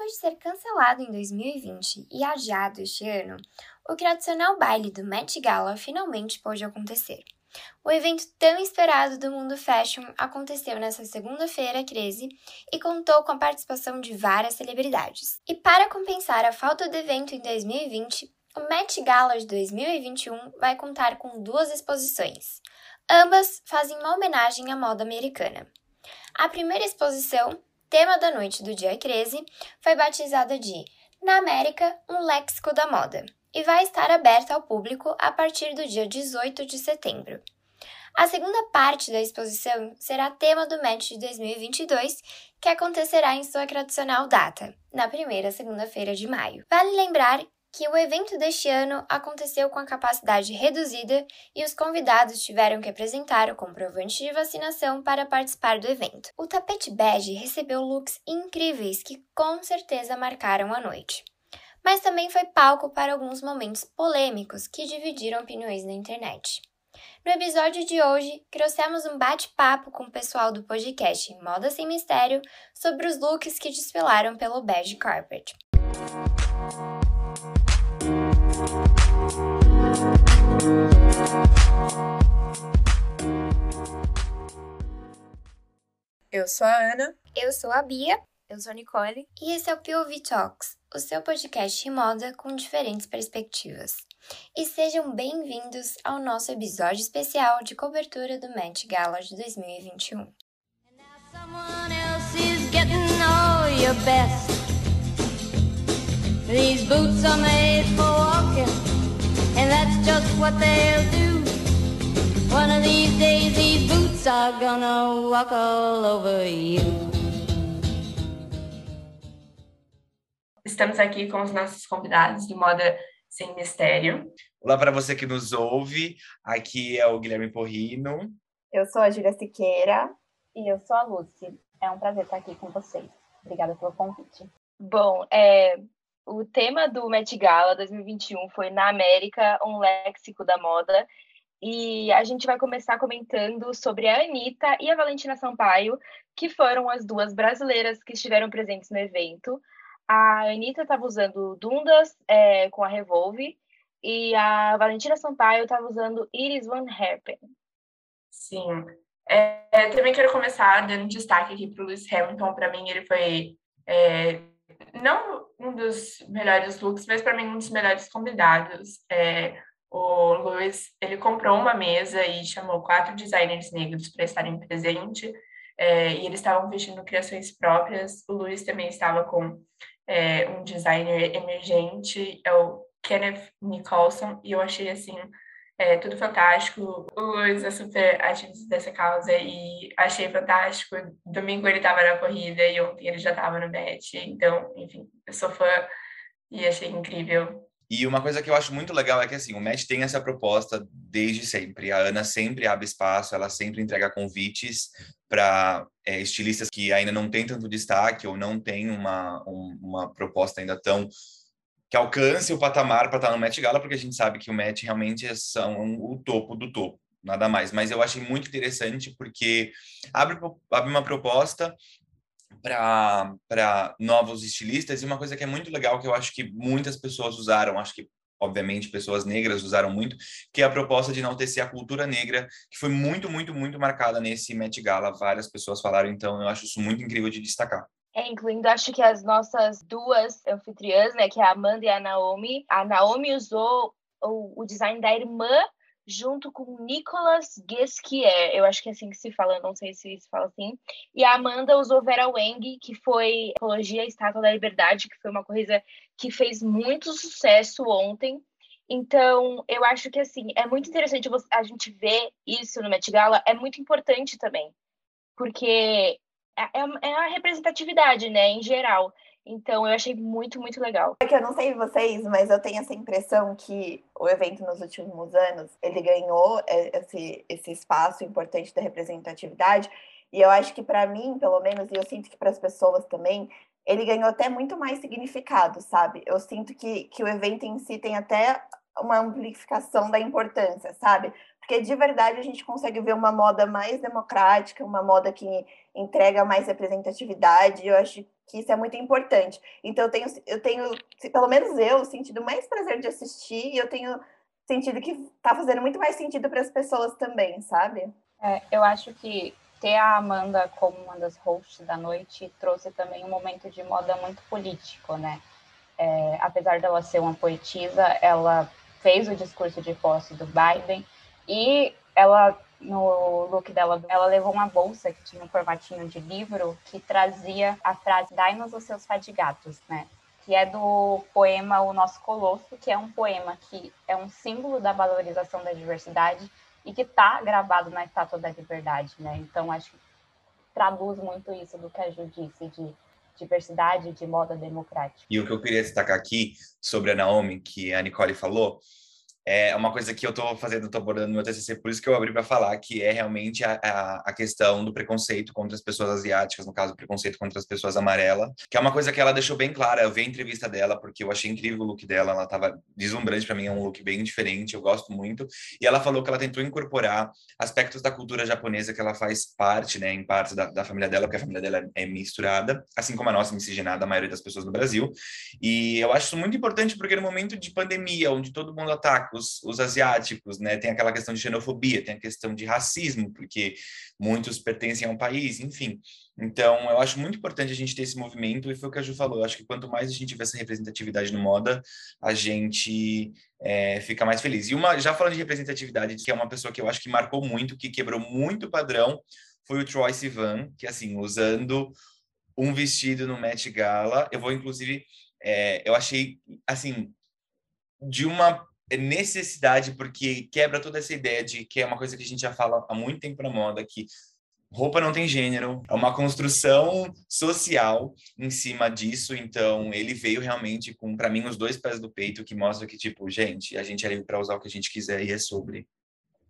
Depois de ser cancelado em 2020 e adiado este ano, o tradicional baile do Met Gala finalmente pôde acontecer. O evento tão esperado do mundo fashion aconteceu nesta segunda-feira 13 e contou com a participação de várias celebridades. E para compensar a falta do evento em 2020, o Met Gala de 2021 vai contar com duas exposições. Ambas fazem uma homenagem à moda americana. A primeira exposição, tema da noite do dia 13, foi batizada de Na América, um léxico da moda e vai estar aberta ao público a partir do dia 18 de setembro. A segunda parte da exposição será tema do Met de 2022, que acontecerá em sua tradicional data, na primeira segunda-feira de maio. Vale lembrar que o evento deste ano aconteceu com a capacidade reduzida e os convidados tiveram que apresentar o comprovante de vacinação para participar do evento. O tapete bege recebeu looks incríveis que com certeza marcaram a noite mas também foi palco para alguns momentos polêmicos que dividiram opiniões na internet. No episódio de hoje, trouxemos um bate-papo com o pessoal do podcast Moda Sem Mistério sobre os looks que desfilaram pelo Beige Carpet. Eu sou a Ana. Eu sou a Bia. Eu sou a Nicole. E esse é o POV Talks, o seu podcast de moda com diferentes perspectivas. E sejam bem-vindos ao nosso episódio especial de cobertura do Met Gala de 2021. These boots are made for walking, and that's just what they'll do. One of these days, these boots are gonna walk all over you. Estamos aqui com os nossos convidados do Moda Sem Mistério. Olá para você que nos ouve. Aqui é o Guilherme Porrino. Eu sou a Júlia Siqueira. E eu sou a Lucy. É um prazer estar aqui com vocês. Obrigada pelo convite. Bom, é, o tema do Met Gala 2021 foi Na América, um léxico da moda. E a gente vai começar comentando sobre a Anitta e a Valentina Sampaio, que foram as duas brasileiras que estiveram presentes no evento a Anitta estava usando Dundas é, com a Revolve e a Valentina Sampaio estava usando Iris Van Herpen. Sim. É, também quero começar dando destaque aqui para o Lewis Hamilton. Para mim, ele foi é, não um dos melhores looks, mas para mim um dos melhores convidados. É, o Lewis ele comprou uma mesa e chamou quatro designers negros para estarem presentes. É, e eles estavam vestindo criações próprias. O Lewis também estava com é, um designer emergente, é o Kenneth Nicholson, e eu achei, assim, é, tudo fantástico. O Luiz é super ativista dessa causa e achei fantástico. Domingo ele estava na corrida e ontem ele já estava no bet. Então, enfim, eu sou fã e achei incrível. E uma coisa que eu acho muito legal é que assim, o Match tem essa proposta desde sempre. A Ana sempre abre espaço, ela sempre entrega convites para é, estilistas que ainda não têm tanto destaque ou não têm uma, um, uma proposta ainda tão que alcance o patamar para estar no Met Gala, porque a gente sabe que o Met realmente são o topo do topo, nada mais. Mas eu achei muito interessante porque abre, abre uma proposta para novos estilistas e uma coisa que é muito legal que eu acho que muitas pessoas usaram, acho que obviamente pessoas negras usaram muito, que é a proposta de enaltecer a cultura negra, que foi muito, muito, muito marcada nesse Met Gala. Várias pessoas falaram, então eu acho isso muito incrível de destacar. É, incluindo, acho que as nossas duas anfitriãs, né, que é a Amanda e a Naomi. A Naomi usou o, o design da irmã junto com Nicolas Guesquier, eu acho que é assim que se fala, não sei se se fala assim. E a Amanda usou Vera Wang, que foi Ecologia Estátua da Liberdade, que foi uma coisa que fez muito sucesso ontem. Então, eu acho que assim, é muito interessante a gente ver isso no Met Gala, é muito importante também, porque é, é, é a representatividade, né, em geral. Então, eu achei muito, muito legal. É que eu não sei vocês, mas eu tenho essa impressão que o evento nos últimos anos, ele ganhou esse, esse espaço importante da representatividade. E eu acho que para mim, pelo menos, e eu sinto que para as pessoas também, ele ganhou até muito mais significado, sabe? Eu sinto que, que o evento em si tem até uma amplificação da importância, sabe? porque de verdade a gente consegue ver uma moda mais democrática, uma moda que entrega mais representatividade. Eu acho que isso é muito importante. Então eu tenho, eu tenho, pelo menos eu, sentido mais prazer de assistir e eu tenho sentido que está fazendo muito mais sentido para as pessoas também, sabe? É, eu acho que ter a Amanda como uma das hosts da noite trouxe também um momento de moda muito político, né? É, apesar dela ser uma poetisa, ela fez o discurso de posse do Biden e ela no look dela, ela levou uma bolsa que tinha um formatinho de livro que trazia a frase Dai-nos os seus fadigatos, né? Que é do poema O Nosso Colosso, que é um poema que é um símbolo da valorização da diversidade e que está gravado na Estátua da Liberdade, né? Então, acho que traduz muito isso do que a Ju disse, de diversidade, de moda democrática. E o que eu queria destacar aqui sobre a Naomi, que a Nicole falou, é uma coisa que eu estou fazendo, estou abordando no meu TCC, por isso que eu abri para falar, que é realmente a, a, a, questão do preconceito contra as pessoas asiáticas, no caso, preconceito contra as pessoas amarelas, que é uma coisa que ela deixou bem clara. Eu vi a entrevista dela, porque eu achei incrível o look dela, ela estava deslumbrante para mim, é um look bem diferente, eu gosto muito. E ela falou que ela tentou incorporar aspectos da cultura japonesa que ela faz parte, né, em parte da, da família dela, porque a família dela é misturada, assim como a nossa miscigenada, a maioria das pessoas no Brasil. E eu acho isso muito importante, porque no momento de pandemia, onde todo mundo ataca os, os asiáticos, né? Tem aquela questão de xenofobia, tem a questão de racismo, porque muitos pertencem a um país, enfim. Então, eu acho muito importante a gente ter esse movimento, e foi o que a Ju falou, eu acho que quanto mais a gente tiver essa representatividade no moda, a gente é, fica mais feliz. E uma, já falando de representatividade, que é uma pessoa que eu acho que marcou muito, que quebrou muito o padrão, foi o Troy Sivan, que assim, usando um vestido no Met Gala, eu vou inclusive, é, eu achei, assim, de uma necessidade, porque quebra toda essa ideia de que é uma coisa que a gente já fala há muito tempo na moda, que roupa não tem gênero, é uma construção social em cima disso, então ele veio realmente com, para mim, os dois pés do peito, que mostra que, tipo, gente, a gente é livre para usar o que a gente quiser e é sobre.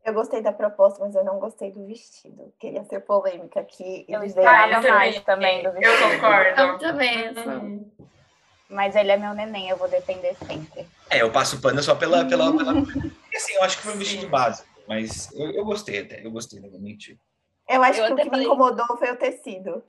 Eu gostei da proposta, mas eu não gostei do vestido. Queria ser polêmica aqui. Eu esperava mais também do vestido. Eu concordo. Eu também. Uhum. Mas ele é meu neném, eu vou defender sempre. É, eu passo pano só pela. pela, pela... assim, eu acho que foi um vestido básico, mas eu, eu gostei até, eu gostei, realmente. Eu acho eu que o que falei... me incomodou foi o tecido.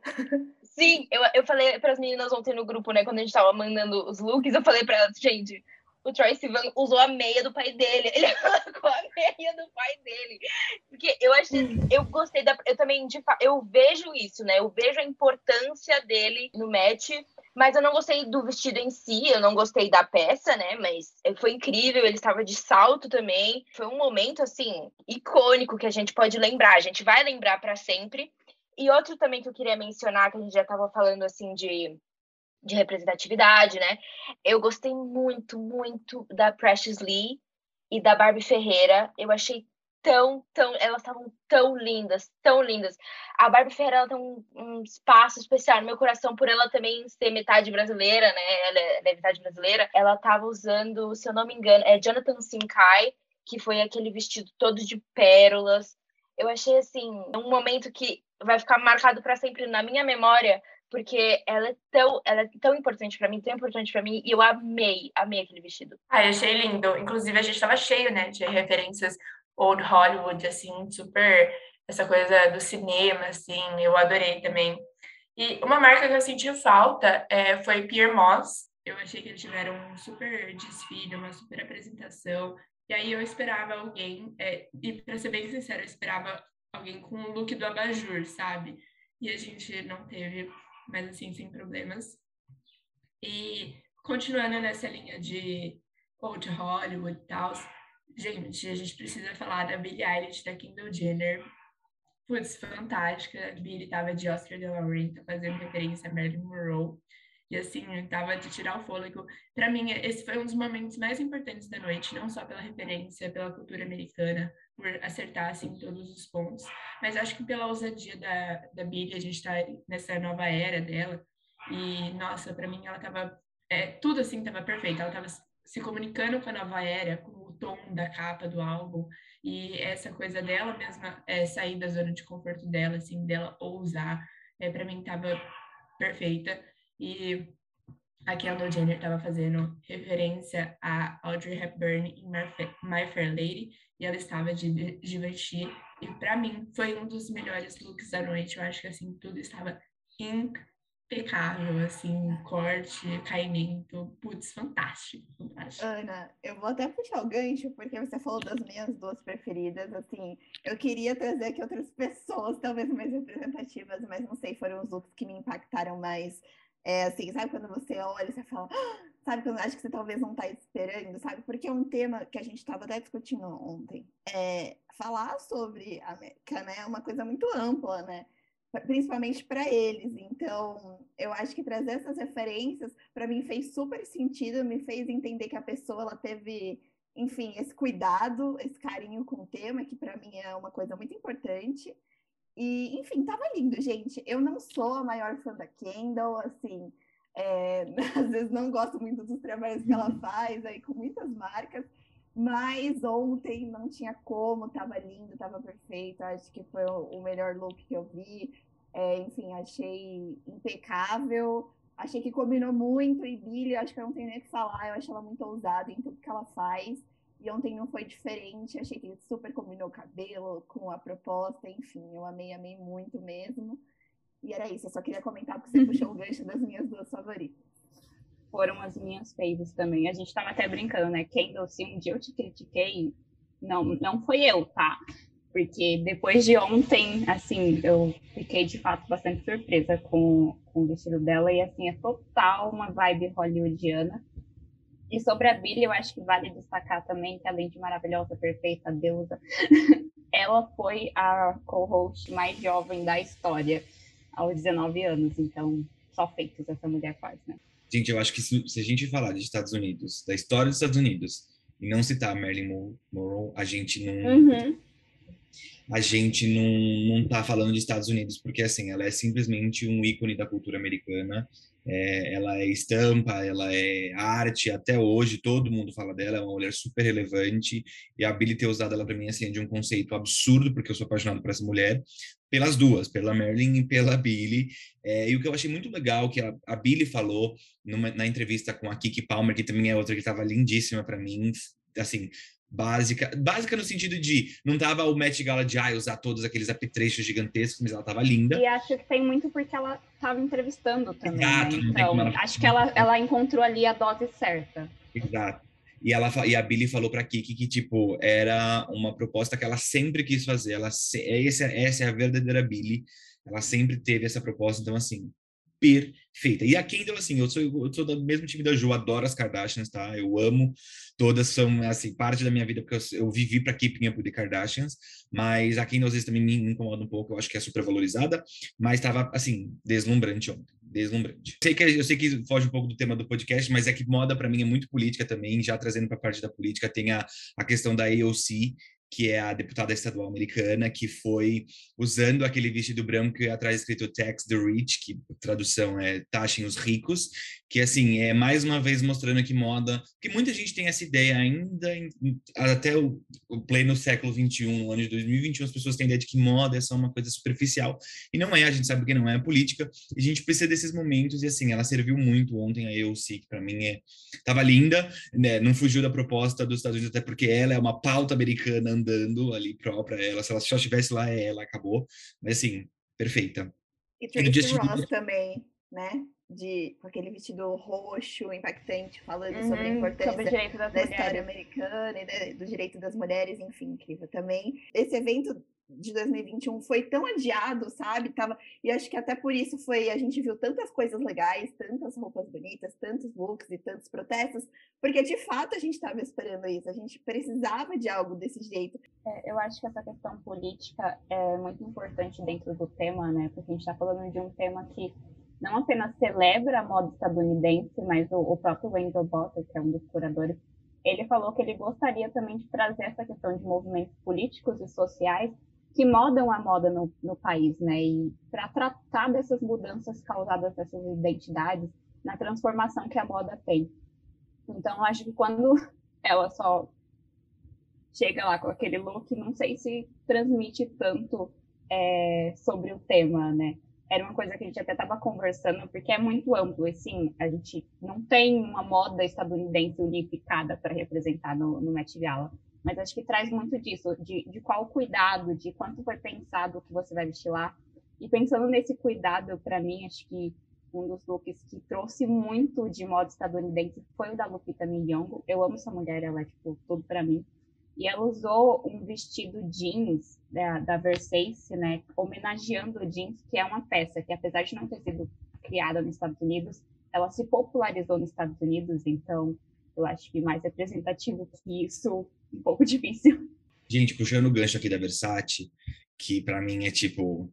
Sim, eu, eu falei para as meninas ontem no grupo, né, quando a gente tava mandando os looks, eu falei para elas, gente, o Troy Sivan usou a meia do pai dele. Ele colocou a meia do pai dele. Porque eu achei, eu gostei da. Eu também, de, eu vejo isso, né? Eu vejo a importância dele no match. Mas eu não gostei do vestido em si, eu não gostei da peça, né? Mas foi incrível, ele estava de salto também. Foi um momento, assim, icônico que a gente pode lembrar. A gente vai lembrar para sempre. E outro também que eu queria mencionar, que a gente já estava falando, assim, de de representatividade, né? Eu gostei muito, muito da Precious Lee e da Barbie Ferreira. Eu achei tão, tão, elas estavam tão lindas, tão lindas. A Barbie Ferreira ela tem um, um, espaço especial no meu coração por ela também ser metade brasileira, né? Ela é, ela é metade brasileira. Ela estava usando, se eu não me engano, é Jonathan Simkai, que foi aquele vestido todo de pérolas. Eu achei assim um momento que vai ficar marcado para sempre na minha memória, porque ela é tão, ela é tão importante para mim, tão importante para mim, e eu amei, amei aquele vestido. Ah, eu achei lindo. Inclusive, a gente estava cheio, né, de referências old Hollywood, assim, super essa coisa do cinema, assim, eu adorei também. E uma marca que eu senti falta é, foi Pierre Moss. Eu achei que eles tiveram um super desfile, uma super apresentação. E aí eu esperava alguém, é, e para ser bem sincera, eu esperava alguém com o look do abajur, sabe? E a gente não teve mas assim, sem problemas. E continuando nessa linha de old Hollywood e tal, gente, a gente precisa falar da Billie Eilish, da Kendall Jenner. Putz, fantástica. A Billie tava de Oscar de la Renta, fazendo referência a Marilyn Monroe. E assim, tava de tirar o fôlego. Para mim, esse foi um dos momentos mais importantes da noite, não só pela referência, pela cultura americana, por acertar assim todos os pontos, mas acho que pela ousadia da, da Billy, a gente está nessa nova era dela. E, nossa, para mim ela tava. É, tudo assim tava perfeito. Ela tava se comunicando com a nova era, com o tom da capa do álbum. E essa coisa dela mesma é, sair da zona de conforto dela, assim, dela ousar, é, para mim tava perfeita. E a Kendall Jenner estava fazendo referência a Audrey Hepburn em My Fair Lady e ela estava de Givenchy e para mim foi um dos melhores looks da noite. Eu acho que assim tudo estava impecável, assim, corte, caimento, putz, fantástico, fantástico. Ana, eu vou até puxar o gancho porque você falou das minhas duas preferidas, assim, eu queria trazer aqui outras pessoas, talvez mais representativas, mas não sei, foram os looks que me impactaram mais. É assim, sabe quando você olha e você fala, ah! sabe, quando acho que você talvez não está esperando, sabe? Porque é um tema que a gente estava até discutindo ontem. É, falar sobre a América, né, é uma coisa muito ampla, né? Principalmente para eles. Então, eu acho que trazer essas referências, para mim, fez super sentido, me fez entender que a pessoa ela teve, enfim, esse cuidado, esse carinho com o tema, que para mim é uma coisa muito importante. E, enfim, tava lindo, gente. Eu não sou a maior fã da Kendall, assim, é, às vezes não gosto muito dos trabalhos que ela faz aí com muitas marcas, mas ontem não tinha como, tava lindo, tava perfeito. Acho que foi o melhor look que eu vi. É, enfim, achei impecável. Achei que combinou muito. E Billy, acho que eu não tenho nem o que falar. Eu acho ela muito ousada em tudo que ela faz. E ontem não foi diferente. Achei que super combinou o cabelo com a proposta. Enfim, eu amei, amei muito mesmo. E era isso, eu só queria comentar porque você puxou o gancho das minhas duas favoritas. Foram as minhas faves também. A gente estava até brincando, né? Kendall, se um dia eu te critiquei, não, não foi eu, tá? Porque depois de ontem, assim, eu fiquei de fato bastante surpresa com, com o vestido dela. E assim, é total uma vibe hollywoodiana. E sobre a Billy, eu acho que vale destacar também que, além de maravilhosa, perfeita, deusa, ela foi a co-host mais jovem da história aos 19 anos. Então, só feitos essa mulher faz, né? Gente, eu acho que se, se, a gente falar de Estados Unidos, da história dos Estados Unidos, e não citar Marilyn Monroe, a gente não. Uhum. A gente não, não tá falando de Estados Unidos, porque assim, ela é simplesmente um ícone da cultura americana é, ela é estampa, ela é arte, até hoje todo mundo fala dela, é uma mulher super relevante, e a Billy ter usado ela para mim assim, é de um conceito absurdo, porque eu sou apaixonado por essa mulher, pelas duas, pela Marilyn e pela Billy, é, e o que eu achei muito legal, que a, a Billy falou numa, na entrevista com a Kiki Palmer, que também é outra que estava lindíssima para mim, assim, básica, básica no sentido de não tava o Met Gala de ah, usar todos aqueles apetrechos gigantescos, mas ela tava linda. E acho que tem muito porque ela tava entrevistando também, Exato, né? Então, ela... acho que ela, ela encontrou ali a dose certa. Exato. E, ela, e a Billy falou para Kiki que, tipo, era uma proposta que ela sempre quis fazer. Ela, essa, essa é a verdadeira Billy. Ela sempre teve essa proposta. Então, assim, perfeita. E a Kendall, assim, eu sou, eu sou do mesmo time da Ju, adoro as Kardashians, tá? Eu amo, todas são, assim, parte da minha vida, porque eu, eu vivi para Keeping Up with the Kardashians, mas a Kendall às vezes também me incomoda um pouco, eu acho que é super valorizada, mas estava, assim, deslumbrante ontem. Deslumbrante. Sei que, eu sei que foge um pouco do tema do podcast, mas é que moda para mim é muito política também, já trazendo para a parte da política, tem a, a questão da AOC, que é a deputada estadual americana, que foi usando aquele vestido branco atrás escrito Tax the Rich, que tradução é taxem os ricos, que assim, é mais uma vez mostrando que moda, porque muita gente tem essa ideia ainda, em, até o, o pleno século 21, no ano de 2021, as pessoas têm a ideia de que moda é só uma coisa superficial, e não é, a gente sabe que não é, a política, e a gente precisa desses momentos, e assim, ela serviu muito ontem, a EOC, que para mim é, tava linda, né, não fugiu da proposta dos Estados Unidos, até porque ela é uma pauta americana andando ali própria ela. Se ela só estivesse lá, é ela, acabou. Mas assim, perfeita. E Tracy Ross também, né? De, com aquele vestido roxo, impactante, falando uhum, sobre a importância da história americana e do direito das mulheres, enfim, incrível também. Esse evento de 2021 foi tão adiado, sabe? Tava, e acho que até por isso foi, a gente viu tantas coisas legais, tantas roupas bonitas, tantos looks e tantos protestos, porque de fato a gente estava esperando isso, a gente precisava de algo desse jeito. É, eu acho que essa questão política é muito importante dentro do tema, né? Porque a gente está falando de um tema que não apenas celebra a moda estadunidense, mas o, o próprio Wendell Bottas, que é um dos curadores, ele falou que ele gostaria também de trazer essa questão de movimentos políticos e sociais que modam a moda no, no país, né? E para tratar dessas mudanças causadas dessas identidades, na transformação que a moda tem. Então, acho que quando ela só chega lá com aquele look, não sei se transmite tanto é, sobre o tema, né? Era uma coisa que a gente até estava conversando, porque é muito amplo, assim, a gente não tem uma moda estadunidense unificada para representar no, no Met Gala, mas acho que traz muito disso, de, de qual cuidado, de quanto foi pensado o que você vai vestir lá, e pensando nesse cuidado, para mim, acho que um dos looks que trouxe muito de moda estadunidense foi o da Lupita Nyong'o. Eu amo essa mulher, ela é, tipo, tudo para mim. E ela usou um vestido jeans da, da Versace, né, homenageando o jeans, que é uma peça que, apesar de não ter sido criada nos Estados Unidos, ela se popularizou nos Estados Unidos, então eu acho que mais representativo que isso, um pouco difícil. Gente, puxando o gancho aqui da Versace, que para mim é tipo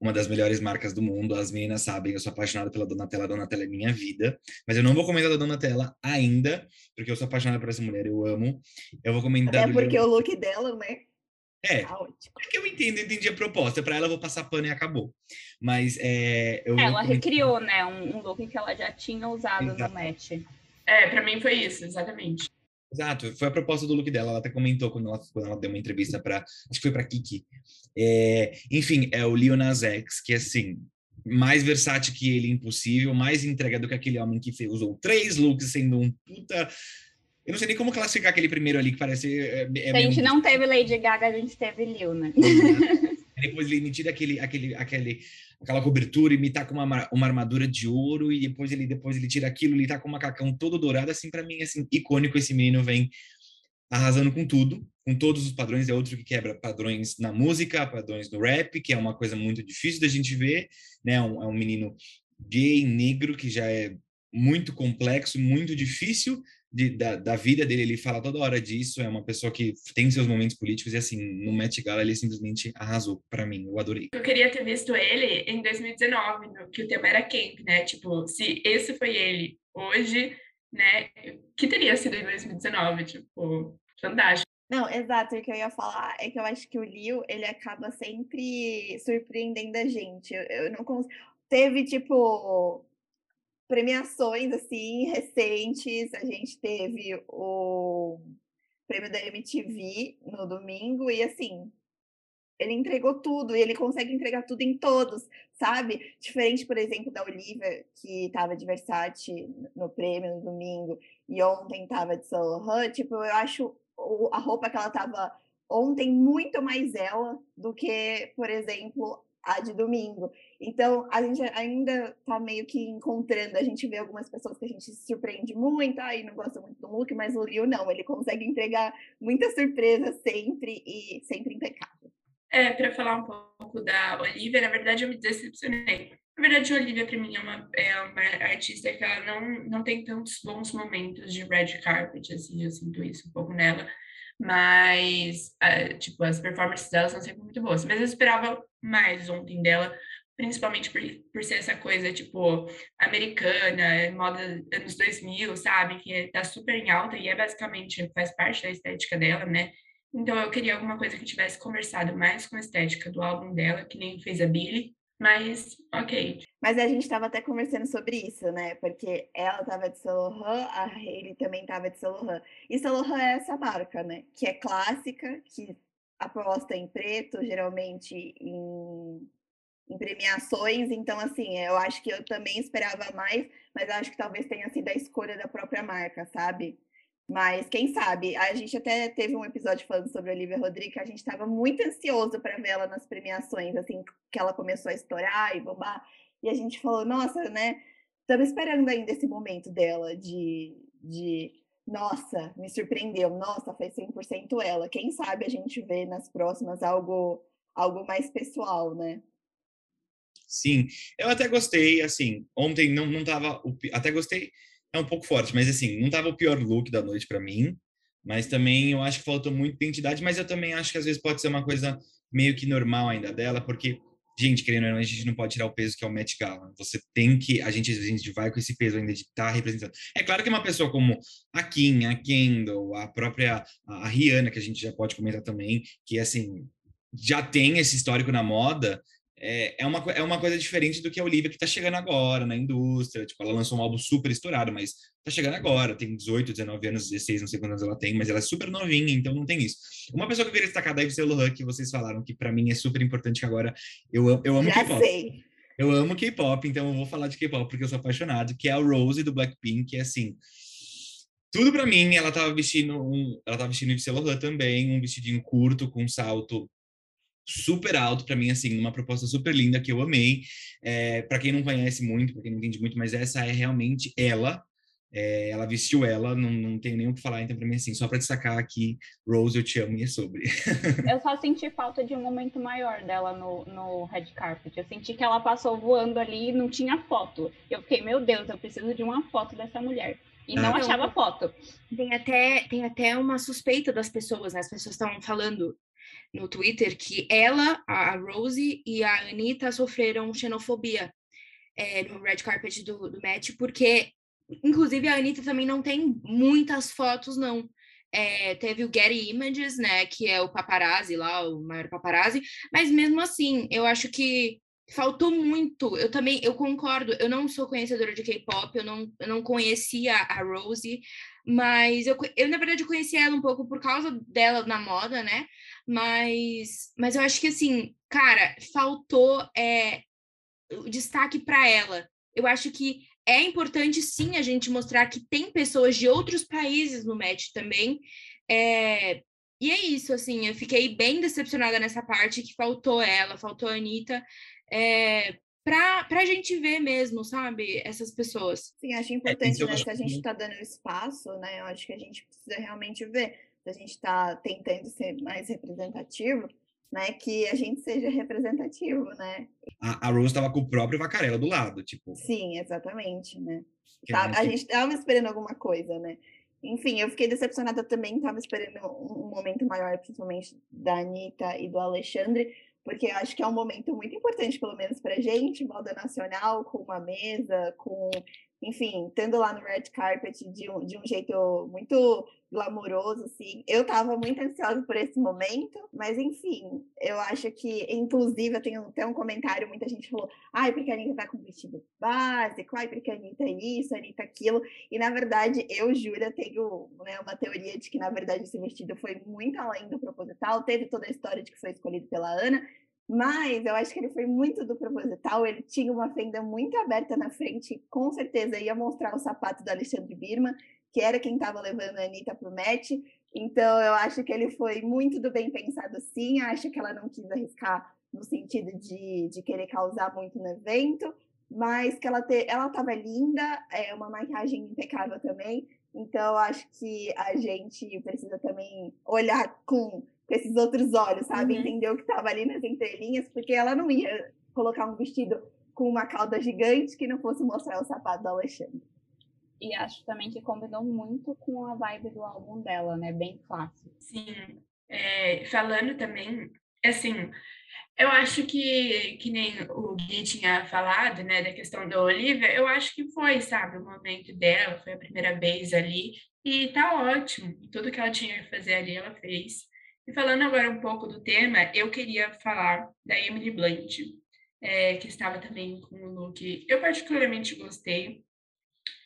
uma das melhores marcas do mundo. As meninas sabem, eu sou apaixonado pela Donatella, a Donatella é minha vida. Mas eu não vou comentar da Donatella ainda, porque eu sou apaixonado por essa mulher, eu amo. Eu vou comentar. É porque o look dela, né? É, tá é que eu entendo, entendi a proposta. Para ela, eu vou passar pano e acabou. Mas é, eu ela recriou, né? Um, um, look que ela já tinha usado Exato. no match. É, para mim foi isso, exatamente. Exato, foi a proposta do look dela. Ela até comentou quando ela, quando ela deu uma entrevista para, acho que foi para Kiki. É, enfim, é o Lil Nas X, que assim, mais versátil que ele, impossível, mais entrega do que aquele homem que fez, usou três looks, sendo um puta. Eu não sei nem como classificar aquele primeiro ali que parece. É, é a gente não teve Lady Gaga, a gente teve Lil, né? Depois ele me tira aquele, aquele, aquele aquela cobertura e tá com uma, uma armadura de ouro e depois ele depois ele tira aquilo, ele tá com um macacão todo dourado, assim para mim assim icônico esse menino vem arrasando com tudo, com todos os padrões, é outro que quebra padrões na música, padrões no rap, que é uma coisa muito difícil da gente ver, né? Um, é um menino gay, negro, que já é muito complexo, muito difícil de, da, da, vida dele, ele fala toda hora disso, é uma pessoa que tem seus momentos políticos e assim, no Met Gala ele simplesmente arrasou para mim, eu adorei. Eu queria ter visto ele em 2019, no, que o tema era camp, né? Tipo, se esse foi ele hoje, né, que teria sido em 2019, tipo, fantástico. Não, exato, o que eu ia falar é que eu acho que o Liu, ele acaba sempre surpreendendo a gente. Eu, eu não consigo... Teve, tipo, premiações assim recentes. A gente teve o prêmio da MTV no domingo e assim ele entregou tudo e ele consegue entregar tudo em todos, sabe? Diferente, por exemplo, da Olivia, que estava de Versace no prêmio no domingo e ontem estava de Saint Laurent, tipo, eu acho a roupa que ela estava ontem muito mais ela do que, por exemplo, a de domingo. Então, a gente ainda tá meio que encontrando, a gente vê algumas pessoas que a gente se surpreende muito, aí não gosta muito do look, mas o Liu não, ele consegue entregar muita surpresa sempre e sempre impecável. É, para falar um pouco da Olivia, na verdade eu me decepcionei. Na verdade, a Olivia, para mim, é uma, é uma artista que ela não, não tem tantos bons momentos de red carpet, assim, eu sinto isso um pouco nela mas tipo as performances dela são sempre muito boas. Mas eu esperava mais ontem dela, principalmente por, por ser essa coisa tipo americana, moda anos 2000, sabe, que tá super em alta e é basicamente faz parte da estética dela, né? Então eu queria alguma coisa que tivesse conversado mais com a estética do álbum dela, que nem fez a Billie, mas, ok. Mas a gente estava até conversando sobre isso, né? Porque ela estava de Saint a Hailey também estava de Saint E Saint é essa marca, né? Que é clássica, que aposta em preto, geralmente em, em premiações. Então, assim, eu acho que eu também esperava mais, mas acho que talvez tenha sido a escolha da própria marca, sabe? Mas quem sabe? A gente até teve um episódio falando sobre a Olivia Rodrigo, a gente estava muito ansioso para ver ela nas premiações, assim, que ela começou a estourar e bombar. E a gente falou, nossa, né? Estamos esperando ainda esse momento dela de, de nossa, me surpreendeu, nossa, foi 100% ela. Quem sabe a gente vê nas próximas algo, algo mais pessoal, né? Sim, eu até gostei, assim, ontem não, não tava, até gostei é um pouco forte, mas assim, não tava o pior look da noite para mim, mas também eu acho que faltou muito identidade, mas eu também acho que às vezes pode ser uma coisa meio que normal ainda dela, porque gente, querendo ou não, a gente não pode tirar o peso que é o Met Gala. Você tem que, a gente, a gente vai com esse peso ainda de estar tá representando. É claro que uma pessoa como a Kim, a Kendall, a própria a Rihanna, que a gente já pode comentar também, que assim, já tem esse histórico na moda, é, é, uma, é uma coisa diferente do que a Olivia, que está chegando agora na indústria. Tipo, ela lançou um álbum super estourado, mas está chegando agora. Tem 18, 19 anos, 16, não sei quantos anos ela tem, mas ela é super novinha, então não tem isso. Uma pessoa que eu queria destacar da Yves Saint Laurent, que vocês falaram que para mim é super importante, que agora eu, eu amo sei. Eu amo K-pop, então eu vou falar de K-pop porque eu sou apaixonado, que é a Rose do Blackpink, que é assim, tudo para mim, ela tava vestindo um, ela tava vestindo de também, um vestidinho curto com um salto super alto para mim assim, uma proposta super linda que eu amei. É, para quem não conhece muito, para quem não entende muito, mas essa é realmente ela. É, ela vestiu ela, não, não tem nem o que falar, então para mim assim, só para destacar aqui, Rose, eu te amo e é sobre. eu só senti falta de um momento maior dela no, no red carpet. Eu senti que ela passou voando ali e não tinha foto. Eu fiquei, meu Deus, eu preciso de uma foto dessa mulher e não, não achava foto. Tem até, tem até uma suspeita das pessoas, né? As pessoas estavam falando no Twitter que ela, a Rose e a Anitta sofreram xenofobia é, no red carpet do, do match, porque, inclusive, a Anitta também não tem muitas fotos, não. É, teve o Getty Images, né, que é o paparazzi lá, o maior paparazzi, mas mesmo assim, eu acho que faltou muito. Eu também, eu concordo, eu não sou conhecedora de K-pop, eu não, eu não conhecia a Rose, mas eu, eu, na verdade, conheci ela um pouco por causa dela na moda, né? Mas, mas eu acho que, assim, cara, faltou é, o destaque para ela. Eu acho que é importante, sim, a gente mostrar que tem pessoas de outros países no match também. É, e é isso, assim, eu fiquei bem decepcionada nessa parte que faltou ela, faltou a Anitta é, para a gente ver mesmo, sabe, essas pessoas. Sim, acho é, importante, é, né? Se a gente está dando espaço, né? Eu acho que a gente precisa realmente ver. Se a gente está tentando ser mais representativo, né? Que a gente seja representativo, né? A, a Rose estava com o próprio Vacarela do lado, tipo. Sim, exatamente, né? Tá, a gente estava esperando alguma coisa, né? Enfim, eu fiquei decepcionada também, estava esperando um momento maior, principalmente da Anitta e do Alexandre, porque acho que é um momento muito importante, pelo menos para gente, moda nacional, com uma mesa, com, enfim, estando lá no red carpet de um, de um jeito muito glamouroso, assim. Eu estava muito ansiosa por esse momento, mas enfim, eu acho que, inclusive, eu tenho até um comentário, muita gente falou, ai, porque a Anitta tá com vestido básico, ai, porque a Anitta é isso, a Anitta é aquilo, e na verdade, eu juro, eu tenho né, uma teoria de que, na verdade, esse vestido foi muito além do proposital, teve toda a história de que foi escolhido pela Ana, mas eu acho que ele foi muito do proposital. Ele tinha uma fenda muito aberta na frente, com certeza ia mostrar o sapato do Alexandre Birman, que era quem estava levando a Anitta para o match. Então eu acho que ele foi muito do bem pensado, sim. Acho que ela não quis arriscar no sentido de, de querer causar muito no evento, mas que ela te, ela estava linda, é uma maquiagem impecável também. Então acho que a gente precisa também olhar com com esses outros olhos, sabe? Uhum. Entender o que estava ali nas entrelinhas, porque ela não ia colocar um vestido com uma cauda gigante que não fosse mostrar o sapato da Alexandre. E acho também que combinou muito com a vibe do álbum dela, né? Bem clássico. Sim. É, falando também, assim, eu acho que, que nem o Gui tinha falado, né, da questão da Olivia, eu acho que foi, sabe, o momento dela, foi a primeira vez ali, e tá ótimo. Tudo que ela tinha que fazer ali, ela fez. E falando agora um pouco do tema, eu queria falar da Emily Blunt, é, que estava também com um look eu particularmente gostei,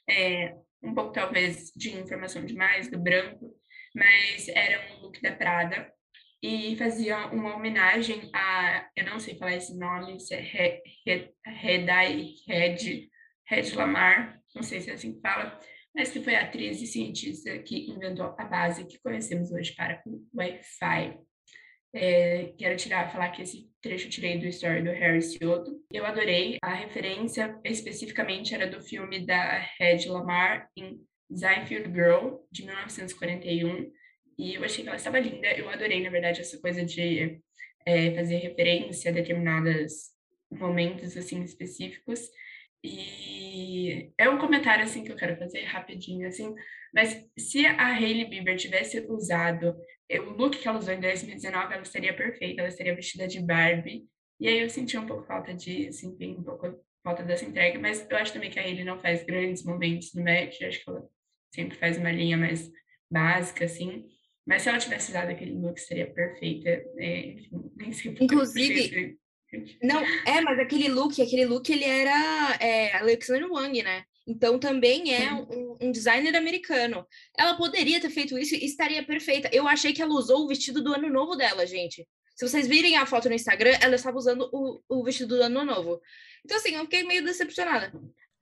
é, um pouco talvez de informação demais, do branco, mas era um look da Prada e fazia uma homenagem a, eu não sei falar esse nome, se é Redai Red, Red Lamar, não sei se é assim que fala, mas que foi a atriz e cientista que inventou a base que conhecemos hoje para o Wi-Fi. É, quero tirar, falar que esse trecho eu tirei do story do Harry Cioto. Eu adorei. A referência especificamente era do filme da Red Lamar em Seinfeld Girl, de 1941. E eu achei que ela estava linda. Eu adorei, na verdade, essa coisa de é, fazer referência a determinados momentos assim específicos. E é um comentário assim que eu quero fazer rapidinho assim, mas se a Hailey Bieber tivesse usado o look que ela usou em 2019, ela estaria perfeita, ela estaria vestida de Barbie. E aí eu senti um pouco falta disso, enfim, um pouco falta dessa entrega, mas eu acho também que a Hailey não faz grandes momentos no match, acho que ela sempre faz uma linha mais básica assim. Mas se ela tivesse usado aquele look, seria perfeita. É, enfim, nem sei Inclusive, não, é, mas aquele look, aquele look, ele era é, Alexander Wang, né? Então também é um, um, designer americano. Ela poderia ter feito isso e estaria perfeita. Eu achei que ela usou o vestido do ano novo dela, gente. Se vocês virem a foto no Instagram, ela estava usando o, o vestido do ano novo. Então, assim, eu fiquei meio decepcionada.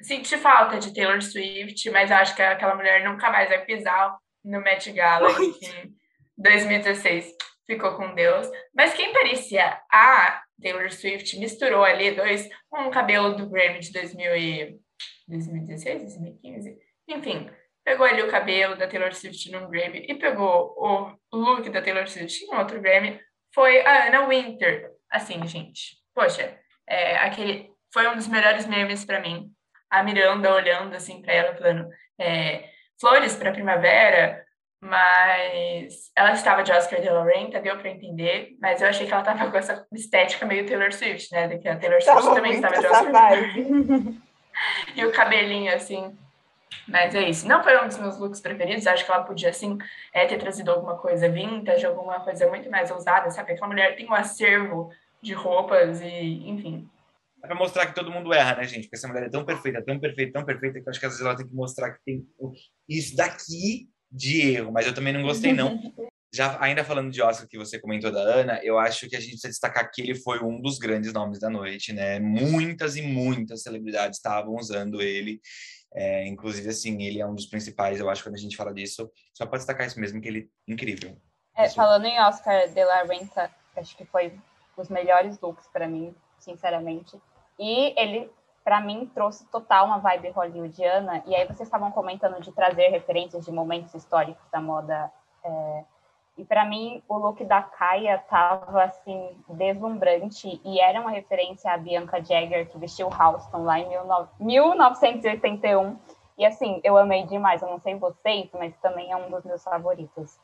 Senti falta de Taylor Swift, mas acho que aquela mulher nunca mais vai pisar no Met Gala em 2016. Ficou com Deus. Mas quem parecia a Taylor Swift misturou ali dois, um cabelo do Grammy de 2000 e 2016, 2015, enfim, pegou ali o cabelo da Taylor Swift num Grammy e pegou o look da Taylor Swift em outro Grammy, foi a Anna Winter. Assim, gente, poxa, é, aquele foi um dos melhores memes para mim. A Miranda olhando assim para ela, falando é, flores para primavera, mas ela estava de Oscar de la Renta, deu para entender, mas eu achei que ela estava com essa estética meio Taylor Swift, né? Que a Taylor Swift tava também estava de Oscar. e o cabelinho assim. Mas é isso. Não foi um dos meus looks preferidos. Acho que ela podia, assim, é, ter trazido alguma coisa vintage, alguma coisa muito mais ousada, sabe? Aquela mulher tem um acervo de roupas e, enfim. É pra mostrar que todo mundo erra, né, gente? Porque essa mulher é tão perfeita, tão perfeita, tão perfeita, que eu acho que às vezes ela tem que mostrar que tem isso daqui de erro. Mas eu também não gostei, não. Já ainda falando de Oscar que você comentou da Ana, eu acho que a gente precisa destacar que ele foi um dos grandes nomes da noite, né? Muitas e muitas celebridades estavam usando ele. É, inclusive, assim, ele é um dos principais, eu acho, quando a gente fala disso. Só para destacar isso mesmo, que ele é incrível. É, falando em Oscar de la Renta, acho que foi os melhores looks para mim, sinceramente. E ele, para mim, trouxe total uma vibe hollywoodiana. E aí vocês estavam comentando de trazer referências de momentos históricos da moda é, e para mim, o look da Kaia tava assim deslumbrante e era uma referência à Bianca Jagger que vestiu Halston lá em 1981. E assim, eu amei demais. Eu não sei vocês, mas também é um dos meus favoritos.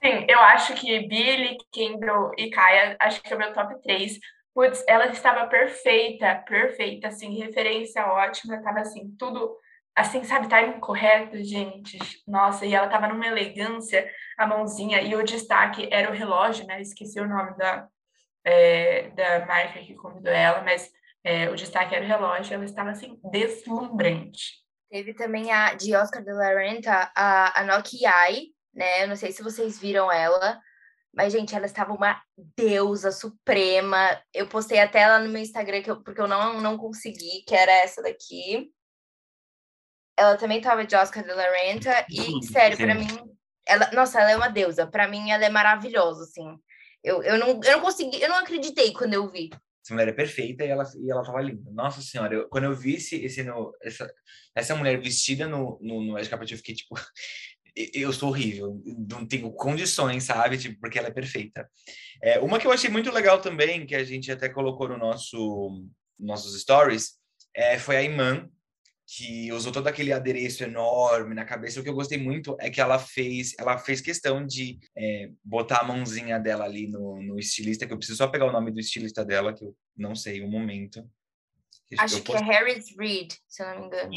Sim, eu acho que Billy, Kendall e Kaia, acho que é o meu top 3. Putz, ela estava perfeita, perfeita, assim, referência ótima, tava assim, tudo assim, sabe, timing correto, gente. Nossa, e ela tava numa elegância, a mãozinha, e o destaque era o relógio, né? Esqueci o nome da, é, da marca que convidou ela, mas é, o destaque era o relógio, ela estava assim, deslumbrante. Teve também a de Oscar de la Renta, a, a Noki Ai, né? Eu não sei se vocês viram ela, mas, gente, ela estava uma deusa suprema. Eu postei até ela no meu Instagram, eu, porque eu não, não consegui, que era essa daqui. Ela também tava de Oscar de la Renta. E, sério, para mim, ela, nossa, ela é uma deusa. Para mim, ela é maravilhosa, assim. Eu, eu, não, eu não consegui, eu não acreditei quando eu vi. Essa mulher é perfeita e ela, e ela tava linda. Nossa senhora, eu, quando eu vi esse, esse no, essa, essa mulher vestida no, no, no Carpet, eu fiquei tipo, eu sou horrível, não tenho condições, sabe? Tipo, porque ela é perfeita. É, uma que eu achei muito legal também, que a gente até colocou no nosso nossos stories, é, foi a Iman, que usou todo aquele adereço enorme na cabeça. O que eu gostei muito é que ela fez, ela fez questão de é, botar a mãozinha dela ali no, no, estilista, que eu preciso só pegar o nome do estilista dela, que eu não sei o momento. Acho que é Harris Reed, se eu não me engano.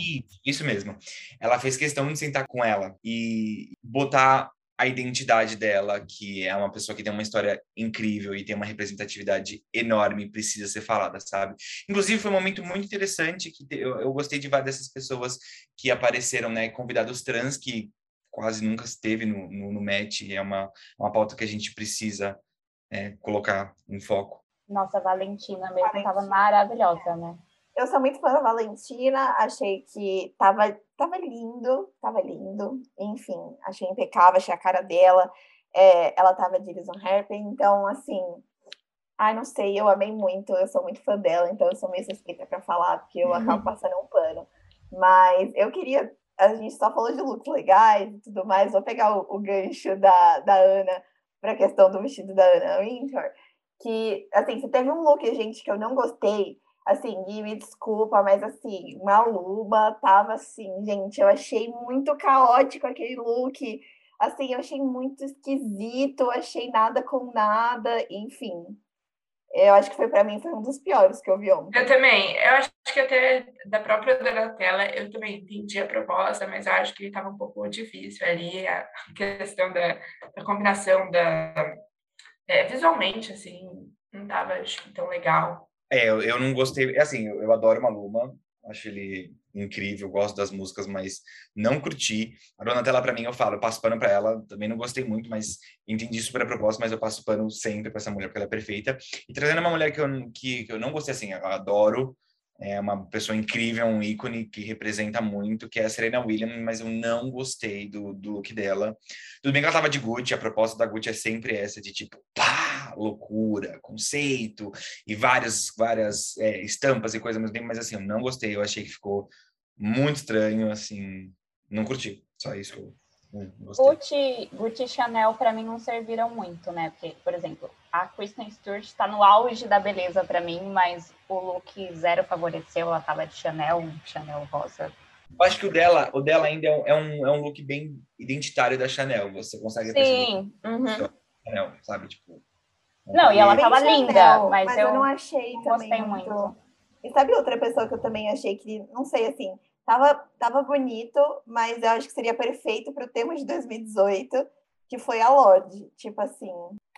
Isso, mesmo. Ela fez questão de sentar com ela e botar a identidade dela, que é uma pessoa que tem uma história incrível e tem uma representatividade enorme, precisa ser falada, sabe? Inclusive, foi um momento muito interessante que eu, eu gostei de várias dessas pessoas que apareceram, né? Convidados trans, que quase nunca esteve no, no, no match, é uma, uma pauta que a gente precisa é, colocar em foco. Nossa, a Valentina mesmo estava maravilhosa, né? Eu sou muito fã da Valentina, achei que tava, tava lindo, tava lindo. Enfim, achei impecável, achei a cara dela. É, ela tava de Alison Harper, então, assim, ai, não sei, eu amei muito, eu sou muito fã dela, então eu sou meio suspeita para falar, porque eu acabo uhum. passando um pano. Mas eu queria, a gente só falou de looks legais e tudo mais, vou pegar o, o gancho da, da Ana para a questão do vestido da Ana Winter, que, assim, você teve um look, gente, que eu não gostei, Assim, Gui, me desculpa, mas assim, Maluma tava assim, gente, eu achei muito caótico aquele look. Assim, eu achei muito esquisito, achei nada com nada, enfim. Eu acho que foi para mim foi um dos piores que eu vi ontem. Eu também. Eu acho que até da própria Donatella, eu também entendi a proposta, mas eu acho que estava um pouco difícil ali a questão da, da combinação da é, visualmente assim, não estava tão legal. É, eu, eu não gostei. É assim, eu, eu adoro Maluma. acho ele incrível, gosto das músicas, mas não curti. A Donatella, para mim, eu falo, eu passo pano para ela, também não gostei muito, mas entendi super a proposta, mas eu passo pano sempre para essa mulher, porque ela é perfeita. E trazendo uma mulher que eu, que, que eu não gostei, assim, eu adoro, é uma pessoa incrível, um ícone que representa muito, que é a Serena Williams, mas eu não gostei do, do look dela. Tudo bem que ela tava de Gucci, a proposta da Gucci é sempre essa, de tipo, pá, loucura, conceito, e várias, várias é, estampas e coisas, mas assim, eu não gostei, eu achei que ficou muito estranho, assim, não curti, só isso que eu Gucci, Gucci e Chanel, para mim, não serviram muito, né? Porque, por exemplo, a Kristen Stewart está no auge da beleza para mim, mas o look zero favoreceu. Ela tava de Chanel, um Chanel rosa. Eu acho que o dela, o dela ainda é um, é um, é um look bem identitário da Chanel. Você consegue Sim. Uhum. Chanel, sabe? Tipo. Não, e ela tava Chanel, linda, mas, mas eu, eu, não achei não também gostei muito. muito. E sabe outra pessoa que eu também achei que, não sei, assim, Tava, tava bonito, mas eu acho que seria perfeito para o tema de 2018, que foi a Lorde. Tipo assim,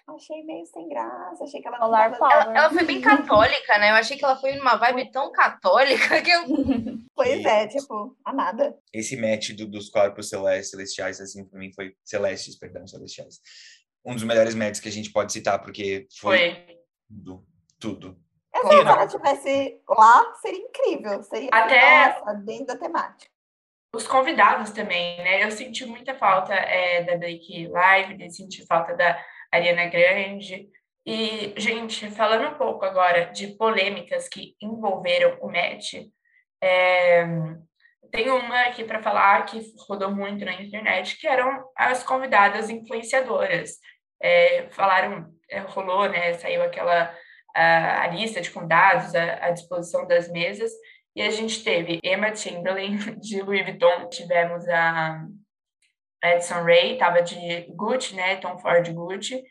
achei meio sem graça, achei que ela não tava... ela, ela foi bem católica, né? Eu achei que ela foi numa vibe tão católica que eu. pois é, tipo, a nada. Esse match do, dos corpos celestiais, assim, para mim foi celestes, perdão, celestiais. Um dos melhores matches que a gente pode citar, porque foi, foi. tudo, tudo. Essa, se ela estivesse lá, seria incrível. Seria Até nossa, dentro da temática. Os convidados também, né? Eu senti muita falta é, da Blake Live, senti falta da Ariana Grande. E, gente, falando um pouco agora de polêmicas que envolveram o match, é, tem uma aqui para falar que rodou muito na internet, que eram as convidadas influenciadoras. É, falaram, é, rolou, né? Saiu aquela a, a lista de convidados à, à disposição das mesas. E a gente teve Emma Chamberlain, de Louis Vuitton, tivemos a Edson Ray, estava de Gucci, né, Tom Ford Gucci,